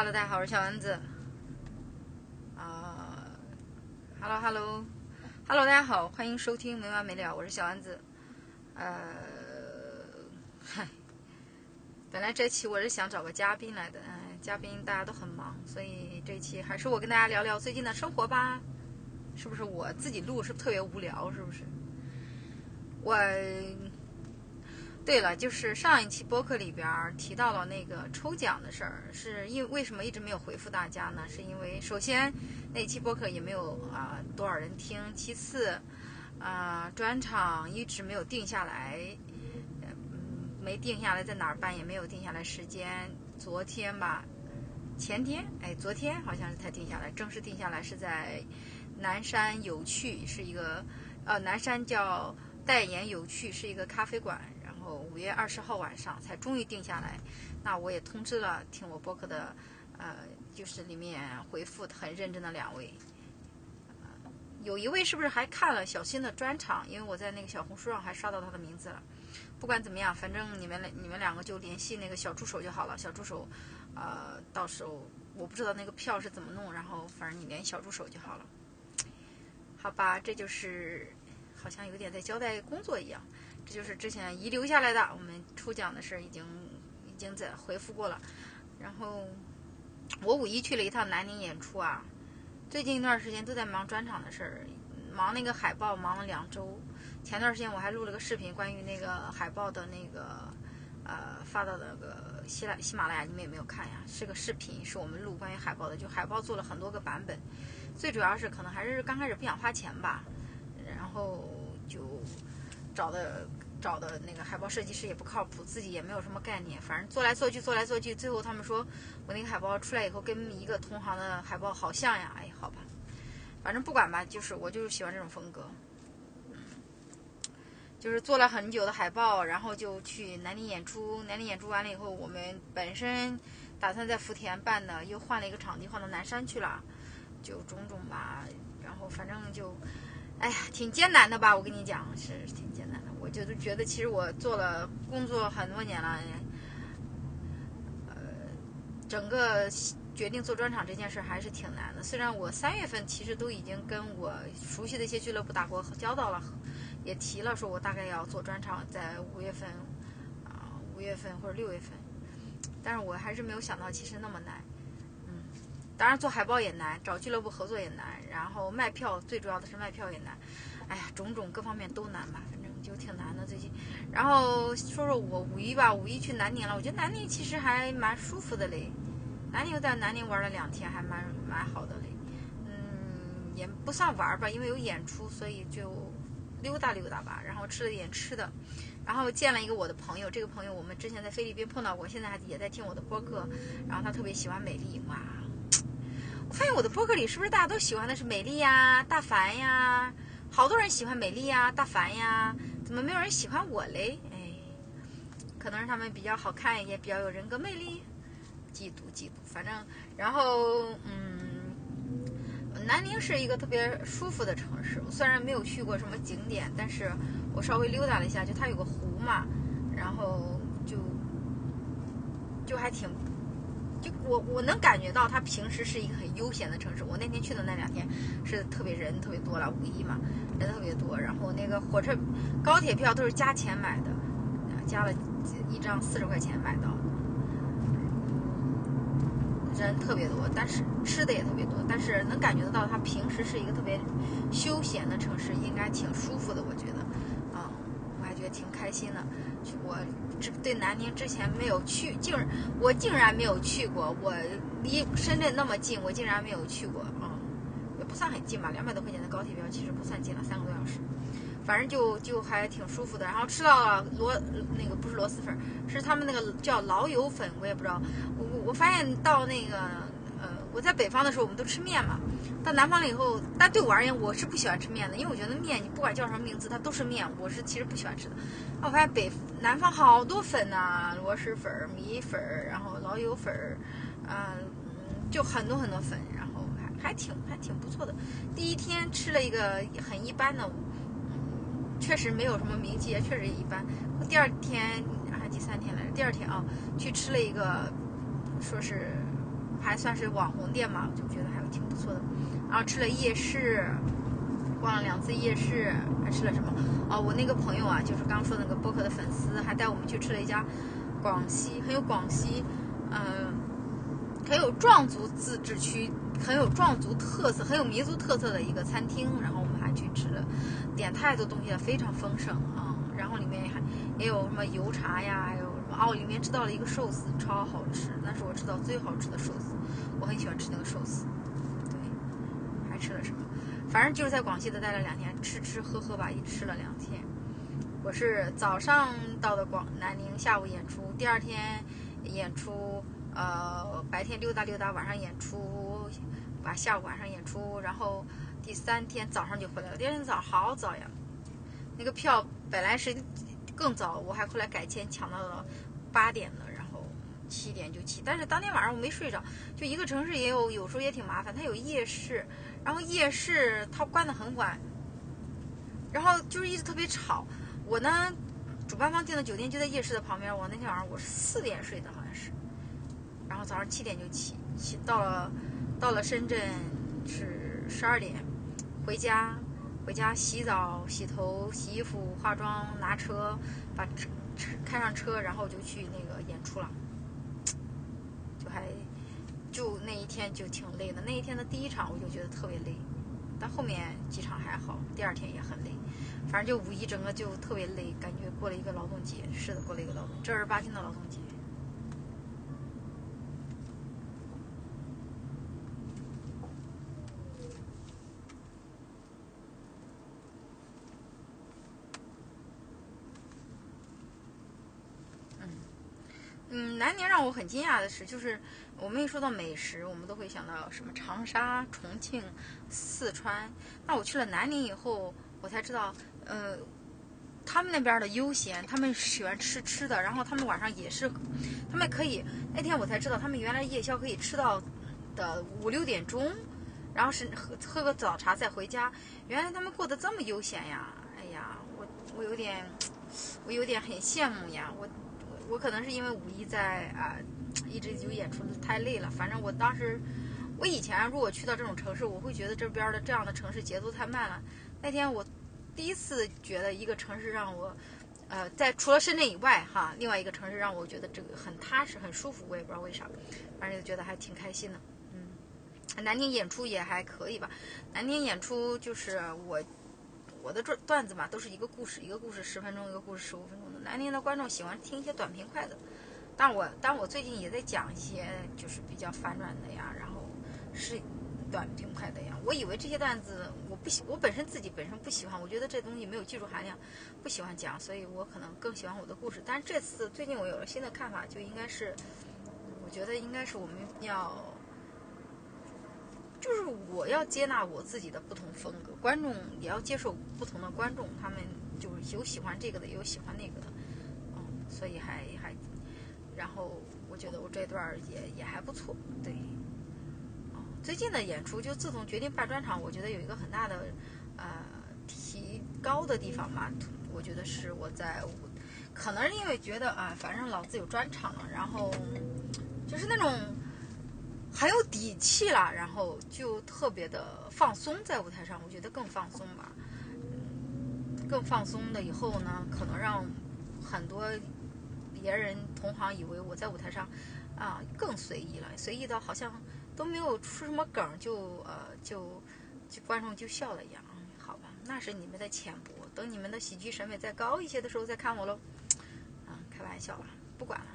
Hello，大家好，我是小丸子。啊、h e l l o Hello，Hello，大家好，欢迎收听没完没了，我是小丸子。呃，嗨，本来这期我是想找个嘉宾来的，嗯、嘉宾大家都很忙，所以这期还是我跟大家聊聊最近的生活吧。是不是我自己录是不是特别无聊？是不是？我。对了，就是上一期播客里边提到了那个抽奖的事儿，是因为什么一直没有回复大家呢？是因为首先那期播客也没有啊、多少人听，其次啊、专场一直没有定下来，嗯，没定下来在哪儿办也没有定下来时间。昨天吧，前天哎，昨天好像是才定下来，正式定下来是在南山有趣，是一个呃南山叫代言有趣，是一个咖啡馆。五月二十号晚上才终于定下来，那我也通知了听我播客的，呃，就是里面回复很认真的两位，有一位是不是还看了小新的专场？因为我在那个小红书上还刷到他的名字了。不管怎么样，反正你们你们两个就联系那个小助手就好了。小助手，呃，到时候我不知道那个票是怎么弄，然后反正你联系小助手就好了。好吧，这就是好像有点在交代工作一样。这就是之前遗留下来的，我们抽奖的事儿已经已经在回复过了。然后我五一去了一趟南宁演出啊，最近一段时间都在忙专场的事儿，忙那个海报忙了两周。前段时间我还录了个视频，关于那个海报的那个呃发到那个喜马喜马拉雅，你们有没有看呀？是个视频，是我们录关于海报的，就海报做了很多个版本。最主要是可能还是刚开始不想花钱吧，然后就找的找的那个海报设计师也不靠谱，自己也没有什么概念，反正做来做去做来做去，最后他们说我那个海报出来以后跟一个同行的海报好像呀，哎，好吧，反正不管吧，就是我就是喜欢这种风格，嗯，就是做了很久的海报，然后就去南宁演出，南宁演出完了以后，我们本身打算在福田办的，又换了一个场地，换到南山去了，就种种吧，然后反正就。哎呀，挺艰难的吧？我跟你讲，是挺艰难的。我就是觉得，其实我做了工作很多年了，呃，整个决定做专场这件事还是挺难的。虽然我三月份其实都已经跟我熟悉的一些俱乐部打过交道了，也提了说我大概要做专场，在五月份啊，五月份或者六月份，但是我还是没有想到其实那么难。当然，做海报也难，找俱乐部合作也难，然后卖票，最主要的是卖票也难。哎呀，种种各方面都难吧，反正就挺难的最近。然后说说我五一吧，五一去南宁了，我觉得南宁其实还蛮舒服的嘞。南宁在南宁玩了两天，还蛮蛮好的嘞。嗯，也不算玩吧，因为有演出，所以就溜达溜达吧。然后吃了点吃的，然后见了一个我的朋友，这个朋友我们之前在菲律宾碰到过，现在还也在听我的播客。然后他特别喜欢美丽，哇！我发现我的博客里是不是大家都喜欢的是美丽呀、大凡呀？好多人喜欢美丽呀、大凡呀，怎么没有人喜欢我嘞？哎，可能是他们比较好看，也比较有人格魅力。嫉妒嫉妒，反正然后嗯，南宁是一个特别舒服的城市。虽然没有去过什么景点，但是我稍微溜达了一下，就它有个湖嘛，然后就就还挺。就我我能感觉到，它平时是一个很悠闲的城市。我那天去的那两天是特别人特别多了，五一嘛，人特别多。然后那个火车、高铁票都是加钱买的，加了一张四十块钱买到的。人特别多，但是吃的也特别多，但是能感觉得到，它平时是一个特别休闲的城市，应该挺舒服的，我觉得，啊、我还觉得挺开心的。我这对南宁之前没有去，竟我竟然没有去过。我离深圳那么近，我竟然没有去过嗯、也不算很近吧，两百多块钱的高铁票其实不算近了，三个多小时。反正就就还挺舒服的，然后吃到了螺那个不是螺蛳粉，是他们那个叫老友粉，我也不知道。我我发现到那个，我在北方的时候我们都吃面嘛，到南方了以后，但对我而言我是不喜欢吃面的，因为我觉得面你不管叫什么名字它都是面，我是其实不喜欢吃的。啊我发现北南方好多粉呐、螺蛳粉、米粉，然后老友粉，啊、嗯，就很多很多粉，然后还还挺还挺不错的。第一天吃了一个很一般的。嗯确实没有什么名气，也确实一般。第二天还第三天来着，第二天啊，去吃了一个，说是还算是网红店嘛，就觉得还挺不错的。然后吃了夜市，逛了两次夜市，还吃了什么？哦，我那个朋友啊，就是刚说那个播客的粉丝，还带我们去吃了一家广西很有广西，嗯，很有壮族自治区、很有壮族特色、很有民族特色的一个餐厅。然后我们还去吃了，点太多东西了，非常丰盛啊。然后里面还也有什么油茶呀，还有什么哦，里面吃到了一个寿司，超好吃，那是我吃到最好吃的寿司，我很喜欢吃那个寿司。对，还吃了什么？反正就是在广西的待了两天，吃吃喝喝吧，一吃了两天。我是早上到的广南宁，下午演出，第二天演出，呃，白天溜达溜达，晚上演出，把下午晚上演出，然后第三天早上就回来了。第二天早上好早呀，那个票本来是更早，我还后来改签抢到了八点的，七点就起。但是当天晚上我没睡着，就一个城市也有，有时候也挺麻烦，它有夜市，然后夜市它关得很晚，然后就是一直特别吵。我呢，主办方订的酒店就在夜市的旁边。我那天晚上我是四点睡的，好像是，然后早上七点就起，起到了，到了深圳是十二点，回家，回家洗澡、洗头、洗衣服、化妆，拿车，把车开上车，然后就去那个演出了，就那一天就挺累的。那一天的第一场我就觉得特别累，但后面几场还好，第二天也很累。反正就五一整个就特别累，感觉过了一个劳动节。是的，过了一个劳动正儿八经的劳动节。嗯嗯，南宁让我很惊讶的是，就是我们一说到美食，我们都会想到什么长沙、重庆、四川。那我去了南宁以后，我才知道。呃，他们那边的悠闲，他们喜欢吃吃的，然后他们晚上也是，他们可以。那天我才知道，他们原来夜宵可以吃到的五六点钟，然后是喝喝个早茶再回家。原来他们过得这么悠闲呀！哎呀，我我有点，我有点很羡慕呀。我我可能是因为五一在啊，一直就演出太累了。反正我当时，我以前如果去到这种城市，我会觉得这边的这样的城市节奏太慢了。那天我。第一次觉得一个城市让我，呃，在除了深圳以外，哈，另外一个城市让我觉得这个很踏实、很舒服。我也不知道为啥，反正就觉得还挺开心的。嗯，南宁演出也还可以吧。南宁演出就是我我的段段子嘛，都是一个故事，一个故事十分钟，一个故事十五分钟的。南宁的观众喜欢听一些短平快的，但我但我最近也在讲一些就是比较反转的呀，然后是。短平快的呀，我以为这些段子我不喜，我本身自己本身不喜欢，我觉得这东西没有技术含量，不喜欢讲，所以我可能更喜欢我的故事。但是这次最近我有了新的看法，就应该是，我觉得应该是我们要，就是我要接纳我自己的不同风格，观众也要接受不同的观众，他们就是有喜欢这个的，有喜欢那个的，嗯，所以还还，然后我觉得我这段也也还不错，对。最近的演出，就自从决定办专场，我觉得有一个很大的，呃，提高的地方吧。我觉得是我在，可能是因为觉得啊，反正老子有专场了，然后就是那种很有底气了，然后就特别的放松在舞台上。我觉得更放松吧，更放松的以后呢，可能让很多别人同行以为我在舞台上啊更随意了，随意到好像。都没有出什么梗，就呃就就观众就笑了一样，好吧，那是你们的浅薄。等你们的喜剧审美再高一些的时候再看我喽。啊，开玩笑了，不管了。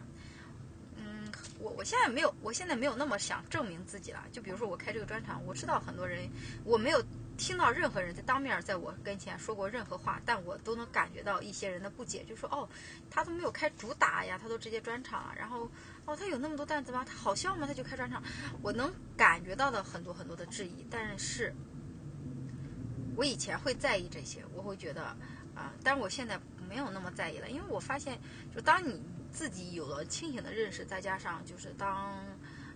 我我现在没有，我现在没有那么想证明自己了。就比如说我开这个专场，我知道很多人，我没有听到任何人在当面在我跟前说过任何话，但我都能感觉到一些人的不解，就说哦，他都没有开主打呀，他都直接专场，然后。哦，他有那么多段子吗？他好笑吗？他就开专场，我能感觉到的很多很多的质疑。但是，我以前会在意这些，我会觉得啊，但是我现在没有那么在意了，因为我发现，就当你自己有了清醒的认识，再加上就是当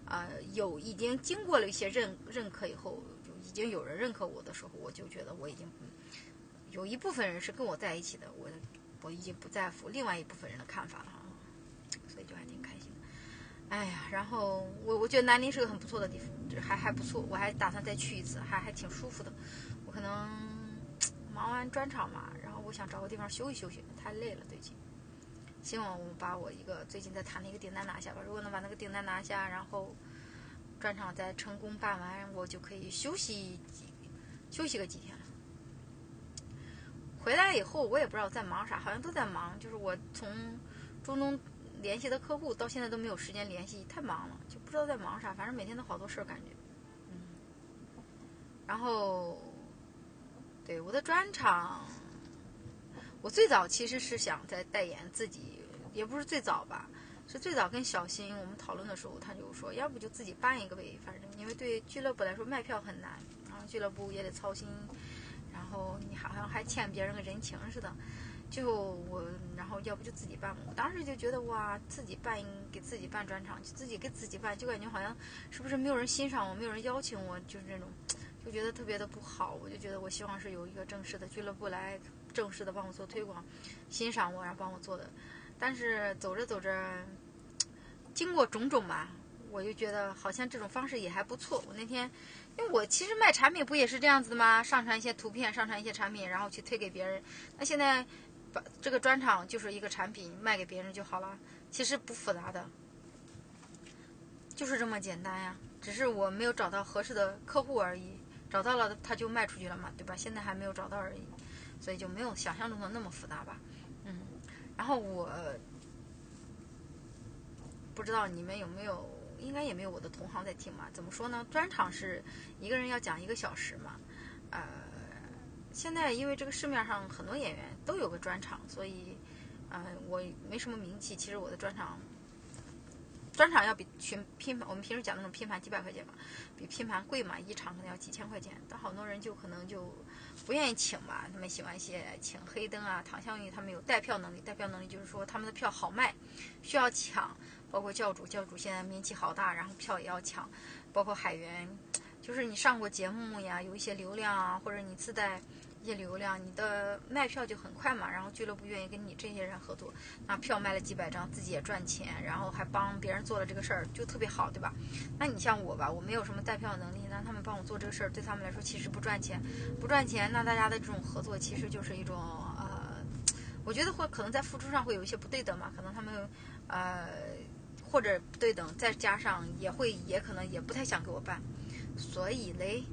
呃有已经经过了一些认认可以后，就已经有人认可我的时候，我就觉得我已经有一部分人是跟我在一起的，我我已经不在乎另外一部分人的看法了。所以就还挺开心的。哎呀，然后我我觉得南宁是个很不错的地方，还还不错，我还打算再去一次，还还挺舒服的。我可能 忙完专场嘛，然后我想找个地方休息休息，太累了最近。希望我把我一个最近在谈的一个订单拿下吧。如果能把那个订单拿下，然后专场再成功办完，我就可以休息休息个几天了。回来以后我也不知道在忙啥，好像都在忙。就是我从中东。联系的客户到现在都没有时间联系，太忙了，就不知道在忙啥。反正每天都好多事儿，感觉。嗯。然后，对我的专场，我最早其实是想在代言自己，也不是最早吧，是最早跟小新我们讨论的时候，他就说，要不就自己办一个呗，反正因为对俱乐部来说卖票很难，然后俱乐部也得操心，然后你好像还欠别人个人情似的。就我，然后要不就自己办。我当时就觉得哇，自己办给自己办专场，就自己给自己办，就感觉好像是不是没有人欣赏我，没有人邀请我，就是这种，就觉得特别的不好。我就觉得我希望是有一个正式的俱乐部来正式的帮我做推广，欣赏我，然后帮我做的。但是走着走着，经过种种吧，我就觉得好像这种方式也还不错。我那天，因为我其实卖产品不也是这样子的吗？上传一些图片，上传一些产品，然后去推给别人。那现在。把这个专场就是一个产品卖给别人就好了，其实不复杂的，就是这么简单呀。只是我没有找到合适的客户而已，找到了他就卖出去了嘛，对吧？现在还没有找到而已，所以就没有想象中的那么复杂吧。嗯，然后我不知道你们有没有，应该也没有我的同行在听嘛。怎么说呢？专场是一个人要讲一个小时嘛，呃。现在因为这个市面上很多演员都有个专场，所以，呃，我没什么名气。其实我的专场，专场要比群拼盘，我们平时讲那种拼盘几百块钱嘛，比拼盘贵嘛，一场可能要几千块钱。但好多人就可能就不愿意请吧，他们喜欢一些请黑灯啊、唐香玉，他们有带票能力。带票能力就是说他们的票好卖，需要抢。包括教主，教主现在名气好大，然后票也要抢。包括海源。就是你上过节目呀，有一些流量啊，或者你自带一些流量，你的卖票就很快嘛。然后俱乐部愿意跟你这些人合作，那票卖了几百张，自己也赚钱，然后还帮别人做了这个事儿，就特别好，对吧？那你像我吧，我没有什么带票能力，那他们帮我做这个事儿，对他们来说其实不赚钱，不赚钱，那大家的这种合作其实就是一种呃，我觉得会可能在付出上会有一些不对等嘛，可能他们呃或者不对等，再加上也会也可能也不太想给我办。所以嘞，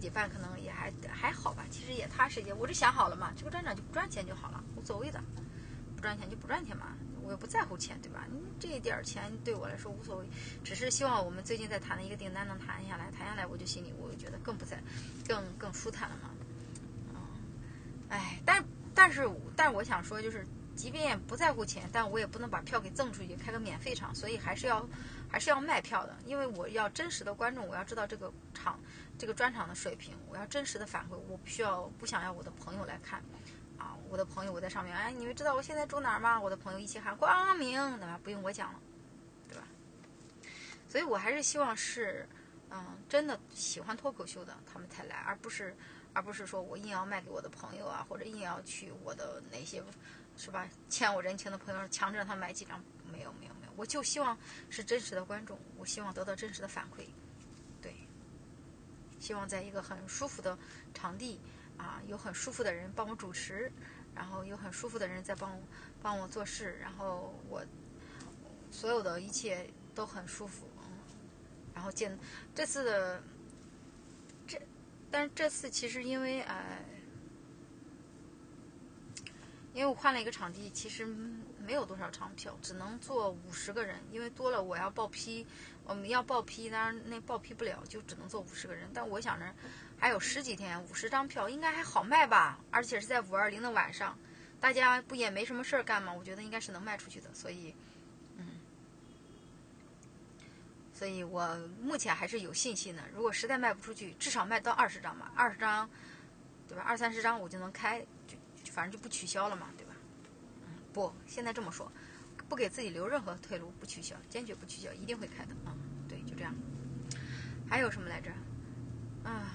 己办可能也还还好吧，其实也踏实一些。我这想好了嘛，这个专场就不赚钱就好了，无所谓的，不赚钱就不赚钱嘛，我又不在乎钱，对吧？这一点钱对我来说无所谓，只是希望我们最近在谈的一个订单能谈下来，谈下来我就心里我就觉得更不在，更更舒坦了嘛。嗯，哎，但但是但是我想说就是。即便不在乎钱，但我也不能把票给赠出去，开个免费场，所以还是要还是要卖票的，因为我要真实的观众，我要知道这个场这个专场的水平，我要真实的反馈，我不需要不想要我的朋友来看，啊，我的朋友我在上面，哎，你们知道我现在住哪儿吗？我的朋友一起喊光明，对吧？不用我讲了，对吧？所以我还是希望是，嗯，真的喜欢脱口秀的他们才来，而不是而不是说我硬要卖给我的朋友啊，或者硬要去我的那些。是吧？欠我人情的朋友强制让他买几张，没有没有没有，我就希望是真实的观众，我希望得到真实的反馈，对，希望在一个很舒服的场地啊，有很舒服的人帮我主持，然后有很舒服的人在帮我帮我做事，然后我所有的一切都很舒服，嗯，然后见这次的这，但是这次其实因为呃。因为我换了一个场地，其实没有多少张票，只能坐五十个人。因为多了我要报批，我们要报批，当然那报批不了，就只能坐五十个人。但我想着还有十几天，五十张票应该还好卖吧？而且是在五二零的晚上，大家不也没什么事儿干吗？我觉得应该是能卖出去的。所以，嗯，所以我目前还是有信心的。如果实在卖不出去，至少卖到二十张吧，二十张，对吧？二三十张我就能开。就反正就不取消了嘛，对吧？不，现在这么说，不给自己留任何退路，不取消，坚决不取消，一定会开的。嗯，对，就这样。还有什么来着？啊，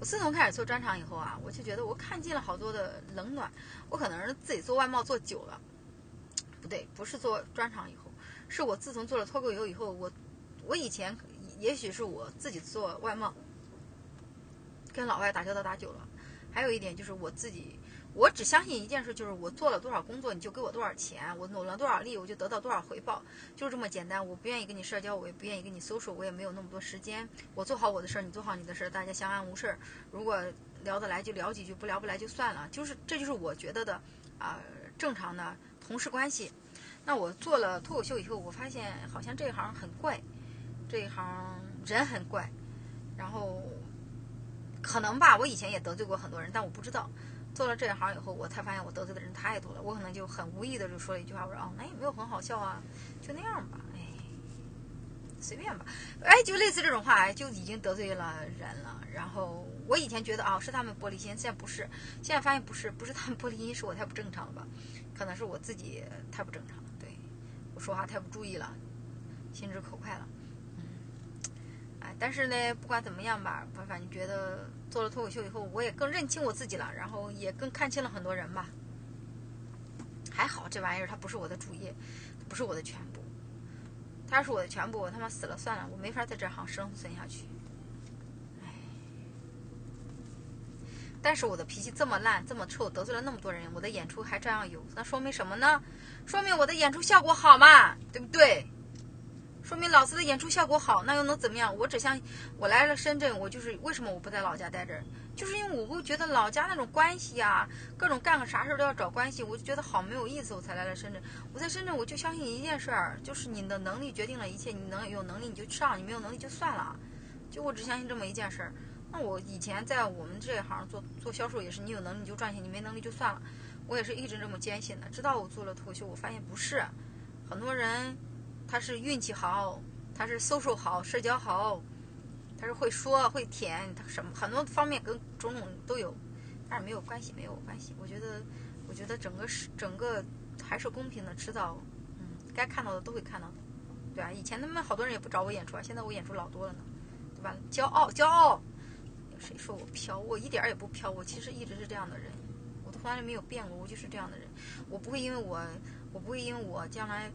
我自从开始做专场以后啊，我就觉得我看尽了好多的冷暖。我可能是自己做外贸做久了，不对，不是做专场以后，是我自从做了脱口秀以后，我我以前也许是我自己做外贸，跟老外打交道打久了，还有一点就是我自己。我只相信一件事，就是我做了多少工作，你就给我多少钱；我努了多少力，我就得到多少回报，就是这么简单。我不愿意跟你社交，我也不愿意跟你搜索，我也没有那么多时间。我做好我的事儿，你做好你的事儿，大家相安无事。如果聊得来就聊几句，不聊不来就算了。就是这就是我觉得的啊，正常的同事关系。那我做了脱口秀以后，我发现好像这一行很怪，这一行人很怪。然后可能吧，我以前也得罪过很多人，但我不知道。做了这一行以后，我才发现我得罪的人太多了。我可能就很无意的就说了一句话，我说哦，那也没有很好笑啊，就那样吧，哎，随便吧，哎，就类似这种话，就已经得罪了人了。然后我以前觉得啊，是他们玻璃心，现在不是，现在发现不是，不是他们玻璃心，是我太不正常了吧？可能是我自己太不正常了，对我说话太不注意了，心直口快了。但是呢，不管怎么样吧，我反正觉得做了脱口秀以后，我也更认清我自己了，然后也更看清了很多人吧。还好这玩意儿它不是我的主业，不是我的全部。它要是我的全部，我他妈死了算了，我没法在这行生存下去。唉。但是我的脾气这么烂，这么臭，得罪了那么多人，我的演出还照样有，那说明什么呢？说明我的演出效果好嘛，对不对？说明老师的演出效果好，那又能怎么样？我只想我来了深圳，我就是为什么我不在老家待着？就是因为我会觉得老家那种关系啊，各种干个啥事都要找关系，我就觉得好没有意思，我才来了深圳。我在深圳，我就相信一件事儿，就是你的能力决定了一切，你能有能力你就上，你没有能力就算了。就我只相信这么一件事儿。那我以前在我们这一行做做销售也是，你有能力你就赚钱，你没能力就算了。我也是一直这么坚信的。直到我做了脱口秀，我发现不是，很多人。他是运气好，他是搜索好，社交好，他是会说会舔，他什么很多方面跟种种都有，但是没有关系，没有关系。我觉得，我觉得整个是整个还是公平的，迟早，嗯，该看到的都会看到的，对吧？以前他们好多人也不找我演出啊，现在我演出老多了呢，对吧？骄傲，骄傲。谁说我飘？我一点也不飘，我其实一直是这样的人，我从来没有变过，我就是这样的人。我不会因为我，我不会因为我将来。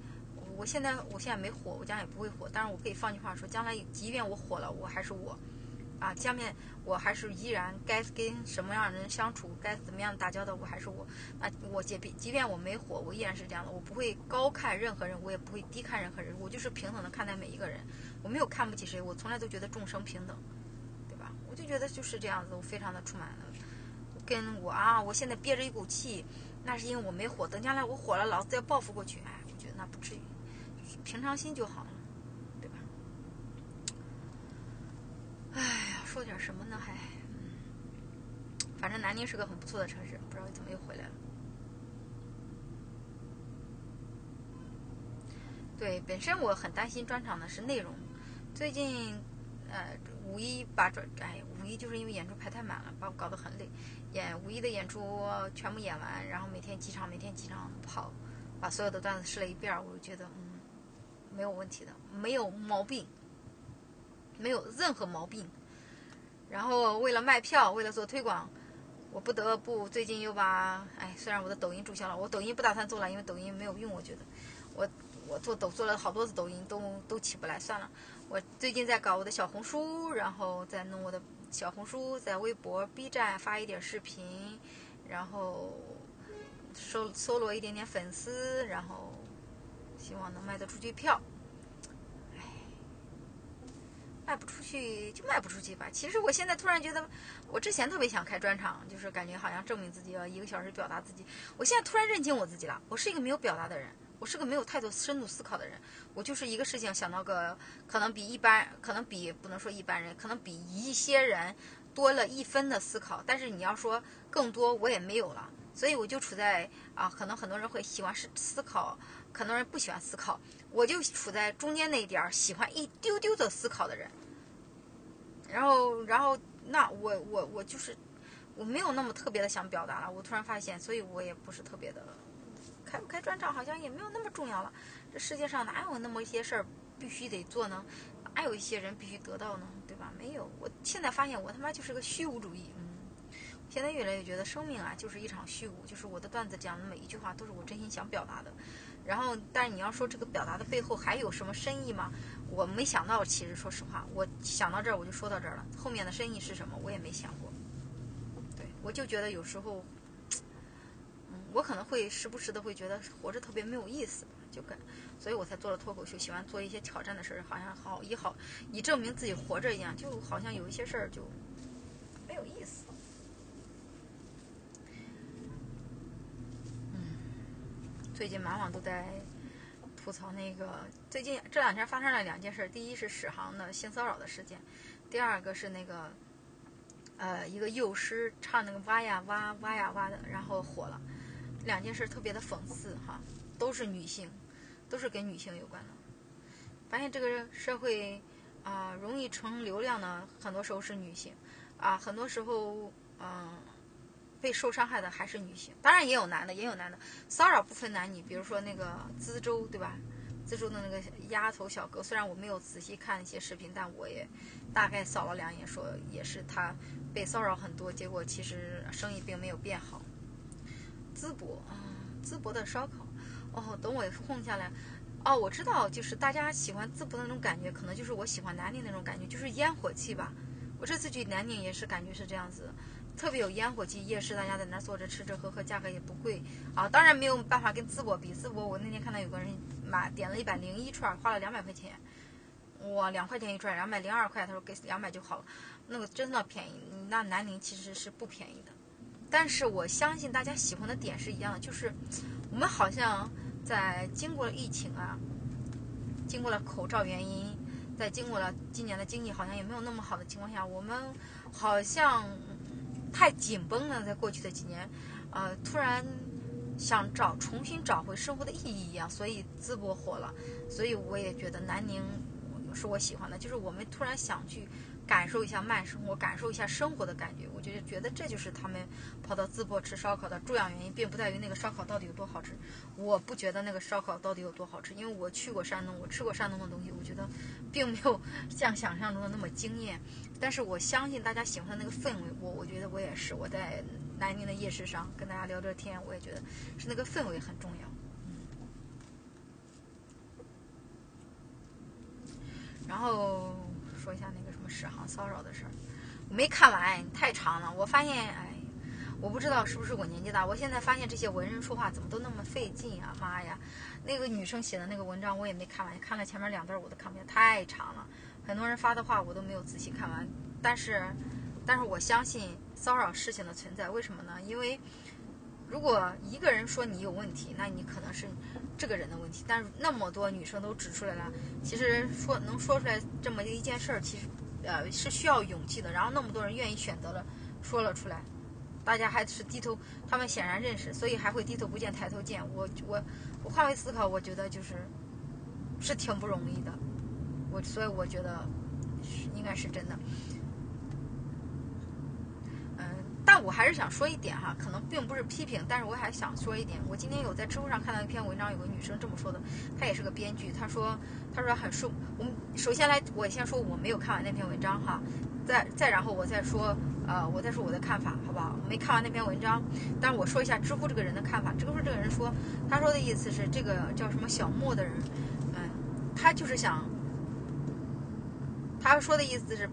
我现在我现在没火，我将来也不会火。但是我可以放句话说，将来即便我火了，我还是我，啊，下面我还是依然该跟什么样的人相处，该怎么样打交道，我还是我。啊，我即便即便我没火，我依然是这样的。我不会高看任何人，我也不会低看任何人，我就是平等的看待每一个人。我没有看不起谁，我从来都觉得众生平等，对吧？我就觉得就是这样子，我非常的充满了。跟我啊，我现在憋着一股气，那是因为我没火。等将来我火了，老子要报复过去，哎，我觉得那不至于。平常心就好了，对吧？哎呀，说点什么呢？还，反正南宁是个很不错的城市，不知道怎么又回来了。对，本身我很担心专场的是内容。最近，呃，五一把专，哎，五一就是因为演出排太满了，把我搞得很累。演五一的演出全部演完，然后每天几场，每天几场跑，把所有的段子试了一遍，我就觉得，嗯。没有问题的，没有毛病，没有任何毛病。然后为了卖票，为了做推广，我不得不最近又把，哎，虽然我的抖音注销了，我抖音不打算做了，因为抖音没有用，我觉得，我我做抖做了好多次抖音都都起不来，算了。我最近在搞我的小红书，然后再弄我的小红书，在微博、B 站发一点视频，然后收搜罗一点点粉丝，然后。希望能卖得出去票，唉，卖不出去就卖不出去吧。其实我现在突然觉得，我之前特别想开专场，就是感觉好像证明自己要一个小时表达自己。我现在突然认清我自己了，我是一个没有表达的人，我是个没有太多深度思考的人。我就是一个事情想到个，可能比一般，可能比不能说一般人，可能比一些人多了一分的思考。但是你要说更多，我也没有了。所以我就处在啊，可能很多人会喜欢是思考。很多人不喜欢思考，我就处在中间那一点儿，喜欢一丢丢的思考的人。然后，然后，那我我我就是，我没有那么特别的想表达了。我突然发现，所以我也不是特别的，开不开专场好像也没有那么重要了。这世界上哪有那么一些事儿必须得做呢？哪有一些人必须得到呢？对吧？没有。我现在发现，我他妈就是个虚无主义。嗯，现在越来越觉得生命啊，就是一场虚无。就是我的段子讲的每一句话，都是我真心想表达的。然后，但是你要说这个表达的背后还有什么深意吗？我没想到，其实说实话，我想到这儿我就说到这儿了，后面的深意是什么我也没想过。对我就觉得有时候，嗯，我可能会时不时的会觉得活着特别没有意思，就跟，所以我才做了脱口秀，喜欢做一些挑战的事儿，好像好以好以证明自己活着一样，就好像有一些事儿就没有意思。最近满网都在吐槽那个，最近这两天发生了两件事。第一是史航的性骚扰的事件，第二个是那个，呃，一个幼师唱那个哇呀哇哇呀哇的，然后火了。两件事特别的讽刺哈，都是女性，都是跟女性有关的。发现这个社会啊，容易成流量呢，很多时候是女性啊，很多时候嗯。被受伤害的还是女性，当然也有男的，也有男的骚扰不分男女。比如说那个资州，对吧？资州的那个丫头小哥，虽然我没有仔细看一些视频，但我也大概扫了两眼，说也是他被骚扰很多，结果其实生意并没有变好。淄博啊，淄博的烧烤，哦，等我空下来，哦，我知道，就是大家喜欢淄博的那种感觉，可能就是我喜欢南宁那种感觉，就是烟火气吧。我这次去南宁也是感觉是这样子。特别有烟火气，夜市大家在那坐着吃吃喝喝，价格也不贵啊。当然没有办法跟淄博比，淄博我那天看到有个人买点了一百零一串，花了两百块钱，哇，两块钱一串，两百零二块，他说给两百就好了，那个真的便宜。那南宁其实是不便宜的，但是我相信大家喜欢的点是一样的，就是我们好像在经过了疫情啊，经过了口罩原因，在经过了今年的经济好像也没有那么好的情况下，我们好像。太紧绷了，在过去的几年，呃，突然想找重新找回生活的意义一样，所以淄博火了，所以我也觉得南宁是我喜欢的，就是我们突然想去。感受一下慢生活，感受一下生活的感觉。我就觉得这就是他们跑到淄博吃烧烤的重要原因，并不在于那个烧烤到底有多好吃。我不觉得那个烧烤到底有多好吃，因为我去过山东，我吃过山东的东西，我觉得并没有 像想象中的那么惊艳。但是我相信大家喜欢的那个氛围，我我觉得我也是。我在南宁的夜市上跟大家聊着天，我也觉得是那个氛围很重要。然后。说一下那个什么史航骚扰的事儿，我没看完，太长了。我发现，哎，我不知道是不是我年纪大，我现在发现这些文人说话怎么都那么费劲啊！妈呀，那个女生写的那个文章我也没看完，看了前面两段我都看不见，太长了。很多人发的话我都没有仔细看完，但是，但是我相信骚扰事情的存在，为什么呢？因为如果一个人说你有问题，那你可能是。这个人的问题，但是那么多女生都指出来了。其实说能说出来这么一件事儿，其实呃是需要勇气的。然后那么多人愿意选择了说了出来，大家还是低头，他们显然认识，所以还会低头不见抬头见。我我我换位思考，我觉得就是是挺不容易的。我所以我觉得应该是真的。但我还是想说一点哈，可能并不是批评，但是我还想说一点。我今天有在知乎上看到一篇文章，有个女生这么说的，她也是个编剧。她说，她说很受。我们首先来，我先说我没有看完那篇文章哈，再再然后我再说，呃，我再说我的看法，好不好？没看完那篇文章，但是我说一下知乎这个人的看法。知乎这个人说，他说的意思是这个叫什么小莫的人，嗯，他就是想，他说的意思是。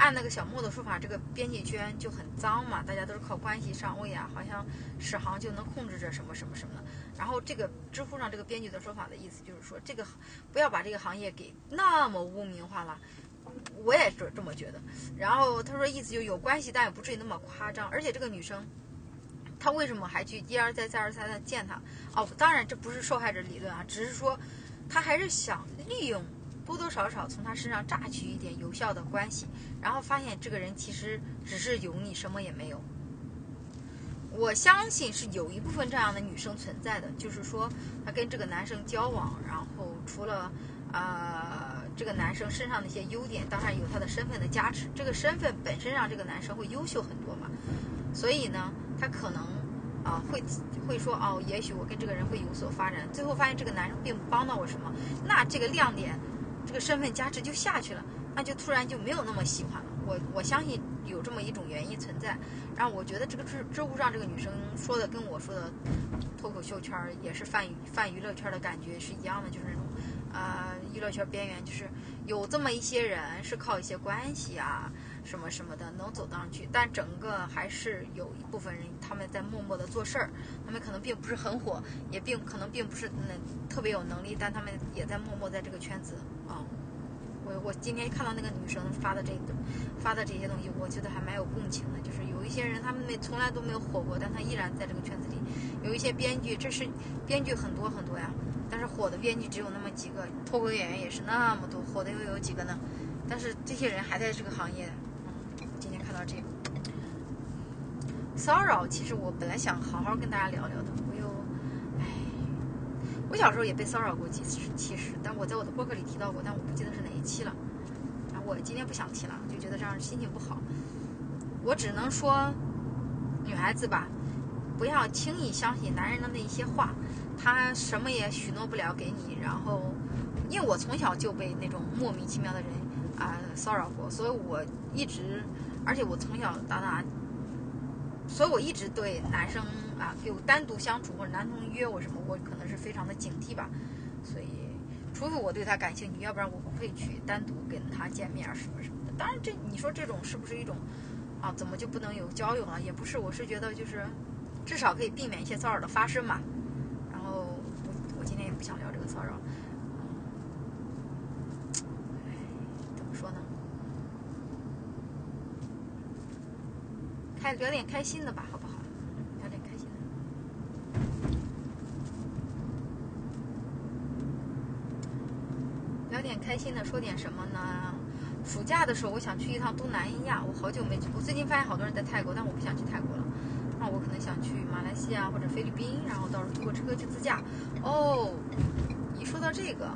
按那个小莫的说法，这个编辑圈就很脏嘛，大家都是靠关系上位啊，好像史航就能控制着什么什么什么的。然后这个知乎上这个编辑的说法的意思就是说，这个不要把这个行业给那么污名化了。我也是这么觉得。然后他说意思就有关系，但也不至于那么夸张。而且这个女生，她为什么还去一而再再而三的见他？哦，当然这不是受害者理论啊，只是说她还是想利用。多多少少从他身上榨取一点有效的关系，然后发现这个人其实只是油腻，什么也没有。我相信是有一部分这样的女生存在的，就是说她跟这个男生交往，然后除了呃这个男生身上的一些优点，当然有他的身份的加持，这个身份本身让这个男生会优秀很多嘛。所以呢，他可能啊会会说哦，也许我跟这个人会有所发展，最后发现这个男生并不帮到我什么，那这个亮点。这个身份加持就下去了，那就突然就没有那么喜欢了。我我相信有这么一种原因存在。然后我觉得这个知知乎上这个女生说的跟我说的脱口秀圈也是泛泛娱乐圈的感觉是一样的，就是那种啊娱乐圈边缘，就是有这么一些人是靠一些关系啊什么什么的能走上去，但整个还是有一部分人他们在默默的做事儿，他们可能并不是很火，也并可能并不是那特别有能力，但他们也在默默在这个圈子啊。我我今天看到那个女生发的这个发的这些东西，我觉得还蛮有共情的。就是有一些人，他们没从来都没有火过，但他依然在这个圈子里。有一些编剧，这是编剧很多很多呀，但是火的编剧只有那么几个，脱口演员也是那么多，火的又有几个呢？但是这些人还在这个行业。嗯，今天看到这个骚扰，其实我本来想好好跟大家聊聊的，我又，唉，我小时候也被骚扰过几次，其实，但我在我的博客里提到过，但我不记得是哪一期了。然后我今天不想提了，就觉得这样心情不好。我只能说，女孩子吧，不要轻易相信男人的那一些话，他什么也许诺不了给你。然后，因为我从小就被那种莫名其妙的人啊骚扰过，所以我一直，而且我从小到大，所以我一直对男生啊有单独相处或者男同约我什么，我可能是非常的警惕吧。所以，除非我对他感兴趣，要不然我不会去单独跟他见面什么什么的。当然，这你说这种是不是一种？啊，怎么就不能有交友了？也不是，我是觉得就是，至少可以避免一些骚扰的发生嘛。然后我我今天也不想聊这个骚扰。唉，怎么说呢？聊点开心的吧，好不好？聊点开心的。聊点开心的，说点什么呢？暑假的时候，我想去一趟东南亚。我好久没去，我最近发现好多人在泰国，但我不想去泰国了。那我可能想去马来西亚或者菲律宾，然后到时候坐车去自驾。哦，一说到这个，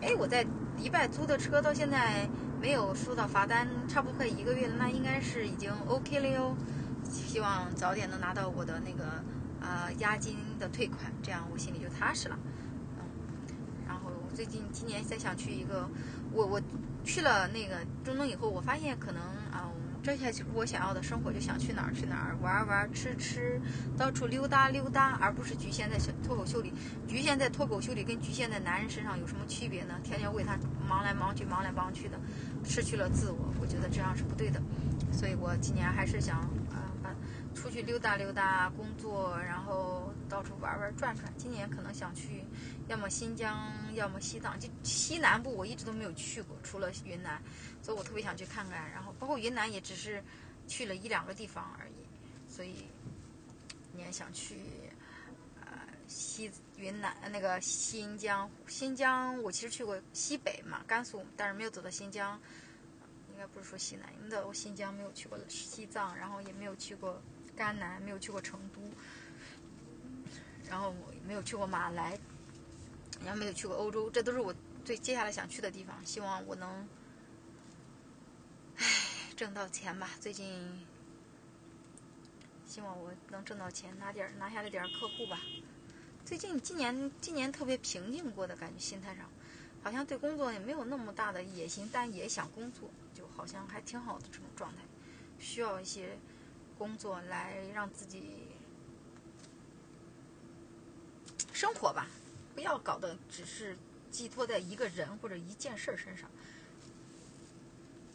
哎，我在迪拜租的车到现在没有收到罚单，差不多快一个月了，那应该是已经 OK 了哟。希望早点能拿到我的那个呃押金的退款，这样我心里就踏实了。嗯，然后我最近今年在想去一个，我我。去了那个中东以后，我发现可能啊，这下就是我想要的生活，就想去哪儿去哪儿玩玩吃吃，到处溜达溜达，而不是局限在脱口秀里。局限在脱口秀里，跟局限在男人身上有什么区别呢？天天为他忙来忙去，忙来忙去的，失去了自我，我觉得这样是不对的。所以我今年还是想，出去溜达溜达，工作，然后到处玩玩转转。今年可能想去。要么新疆，要么西藏，就西南部我一直都没有去过，除了云南，所以我特别想去看看。然后包括云南也只是去了一两个地方而已，所以你也想去呃西云南那个新疆，新疆我其实去过西北嘛，甘肃，但是没有走到新疆，应该不是说西南，因为我新疆没有去过西藏，然后也没有去过甘南，没有去过成都，然后没有去过马来。然后没有去过欧洲，这都是我最接下来想去的地方。希望我能，唉，挣到钱吧。最近，希望我能挣到钱，拿点拿下来点客户吧。最近今年今年特别平静过的感觉，心态上，好像对工作也没有那么大的野心，但也想工作，就好像还挺好的这种状态。需要一些工作来让自己生活吧。不要搞得只是寄托在一个人或者一件事身上，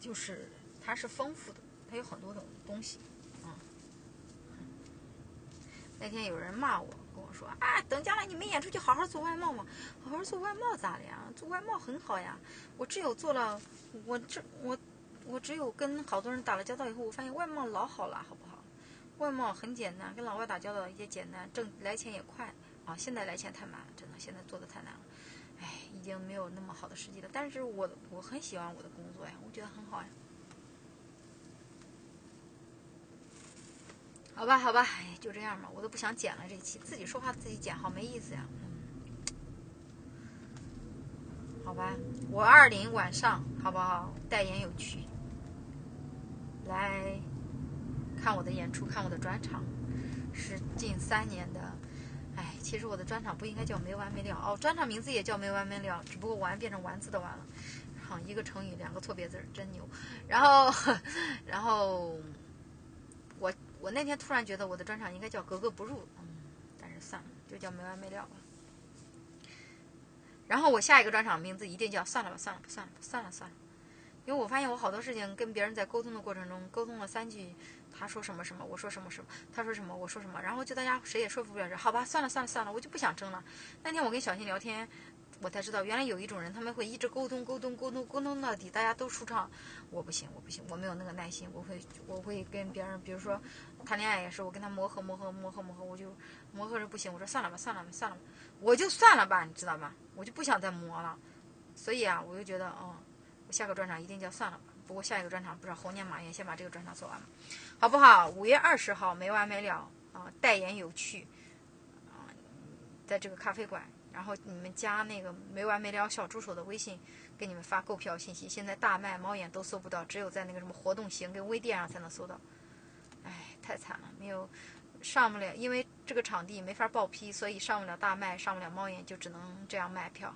就是它是丰富的，它有很多种东西，嗯。那天有人骂我，跟我说啊，等将来你没演出就好好做外贸嘛，好好做外贸咋的呀？做外贸很好呀。我只有做了，我这我我只有跟好多人打了交道以后，我发现外贸老好了，好不？外贸很简单，跟老外打交道也简单，挣来钱也快。啊，现在来钱太慢了，真的，现在做的太难了，哎，已经没有那么好的时机了。但是我我很喜欢我的工作呀，我觉得很好呀。好吧，好吧，哎，就这样吧，我都不想剪了这期，自己说话自己剪，好没意思呀。好吧，我二零晚上好不好？代言有趣，来看我的演出，看我的专场，是近三年的。哎，其实我的专场不应该叫没完没了哦，专场名字也叫没完没了，只不过完变成丸子的完了。哼，一个成语，两个错别字，真牛。然后，然后我我那天突然觉得我的专场应该叫格格不入，嗯，但是算了，就叫没完没了吧。然后我下一个专场名字一定叫算了吧，算了吧，算了，算了算了。因为我发现我好多事情跟别人在沟通的过程中，沟通了三句，他说什么什么，我说什么什么，他说什么我说什么，然后就大家谁也说服不了谁，好吧，算了算了算了，我就不想争了。那天我跟小新聊天。我才知道，原来有一种人，他们会一直沟通、沟通、沟通、沟通到底，大家都舒畅。我不行，我不行，我没有那个耐心。我会，我会跟别人，比如说谈恋爱也是，我跟他磨合、磨合、磨合、磨合，我就磨合着不行。我说算了吧，算了吧，算了吧，我就算了吧，你知道吧？我就不想再磨了。所以啊，我就觉得，哦，我下个专场一定叫算了吧。不过下一个专场不知道猴年马月，先把这个专场做完，好不好？五月二十号没完没了啊，代言有趣啊，在这个咖啡馆。然后你们加那个没完没了小助手的微信，给你们发购票信息。现在大麦、猫眼都搜不到，只有在那个什么活动型跟微店上才能搜到。哎，太惨了，没有上不了，因为这个场地没法报批，所以上不了大麦，上不了猫眼，就只能这样卖票，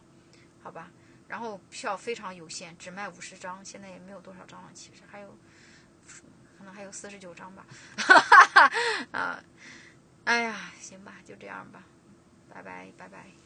好吧？然后票非常有限，只卖五十张，现在也没有多少张了，其实还有可能还有四十九张吧。啊，哎呀，行吧，就这样吧，拜拜，拜拜。